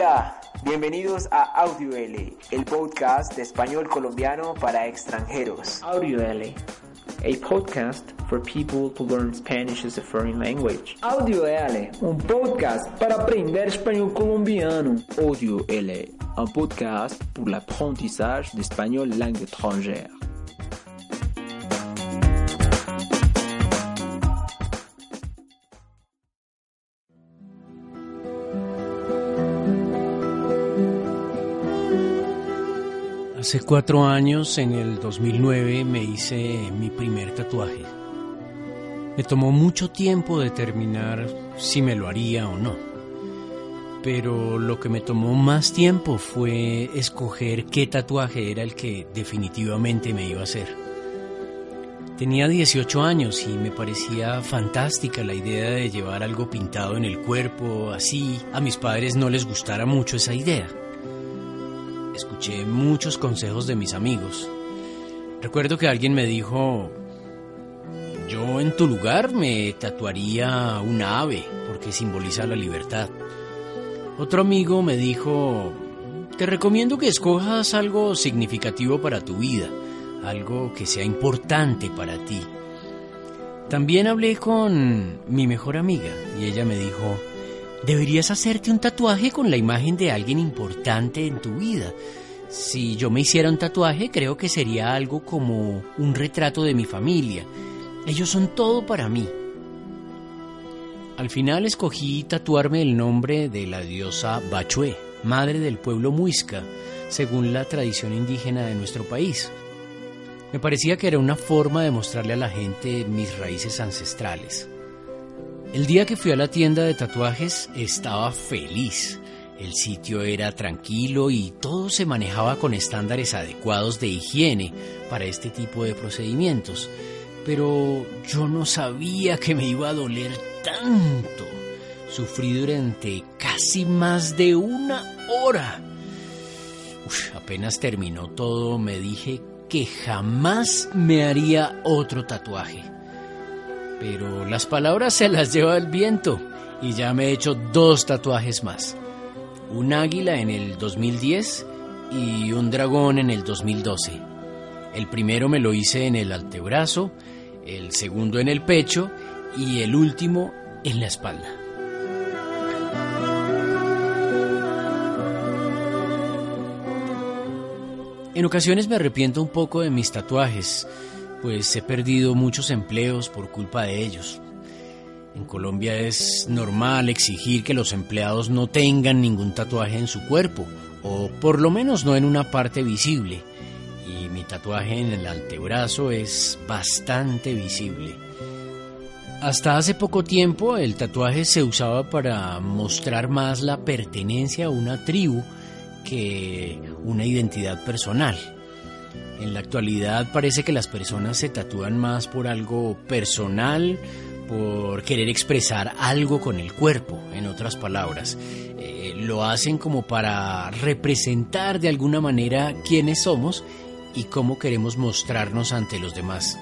Hola, bienvenidos a Audio L, el podcast de español colombiano para extranjeros. Audio L, a podcast for people to learn Spanish as a foreign language. Audio L, un podcast para aprender español colombiano. Audio L, un podcast pour l'apprentissage d'espagnol langue étrangère. Hace cuatro años, en el 2009, me hice mi primer tatuaje. Me tomó mucho tiempo determinar si me lo haría o no. Pero lo que me tomó más tiempo fue escoger qué tatuaje era el que definitivamente me iba a hacer. Tenía 18 años y me parecía fantástica la idea de llevar algo pintado en el cuerpo, así a mis padres no les gustara mucho esa idea escuché muchos consejos de mis amigos. Recuerdo que alguien me dijo, yo en tu lugar me tatuaría una ave porque simboliza la libertad. Otro amigo me dijo, te recomiendo que escojas algo significativo para tu vida, algo que sea importante para ti. También hablé con mi mejor amiga y ella me dijo, Deberías hacerte un tatuaje con la imagen de alguien importante en tu vida. Si yo me hiciera un tatuaje, creo que sería algo como un retrato de mi familia. Ellos son todo para mí. Al final escogí tatuarme el nombre de la diosa Bachué, madre del pueblo muisca, según la tradición indígena de nuestro país. Me parecía que era una forma de mostrarle a la gente mis raíces ancestrales. El día que fui a la tienda de tatuajes estaba feliz. El sitio era tranquilo y todo se manejaba con estándares adecuados de higiene para este tipo de procedimientos. Pero yo no sabía que me iba a doler tanto. Sufrí durante casi más de una hora. apenas terminó todo, me dije que jamás me haría otro tatuaje. Pero las palabras se las lleva el viento y ya me he hecho dos tatuajes más. Un águila en el 2010 y un dragón en el 2012. El primero me lo hice en el antebrazo, el segundo en el pecho y el último en la espalda. En ocasiones me arrepiento un poco de mis tatuajes, pues he perdido muchos empleos por culpa de ellos. En Colombia es normal exigir que los empleados no tengan ningún tatuaje en su cuerpo, o por lo menos no en una parte visible, y mi tatuaje en el antebrazo es bastante visible. Hasta hace poco tiempo el tatuaje se usaba para mostrar más la pertenencia a una tribu que una identidad personal. En la actualidad parece que las personas se tatúan más por algo personal, por querer expresar algo con el cuerpo, en otras palabras. Eh, lo hacen como para representar de alguna manera quiénes somos y cómo queremos mostrarnos ante los demás.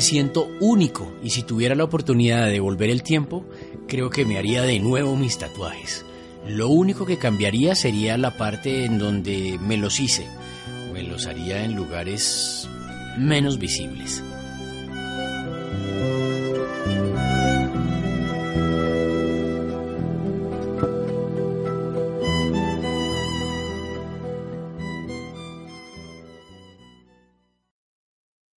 Me siento único y si tuviera la oportunidad de devolver el tiempo, creo que me haría de nuevo mis tatuajes. Lo único que cambiaría sería la parte en donde me los hice. Me los haría en lugares menos visibles.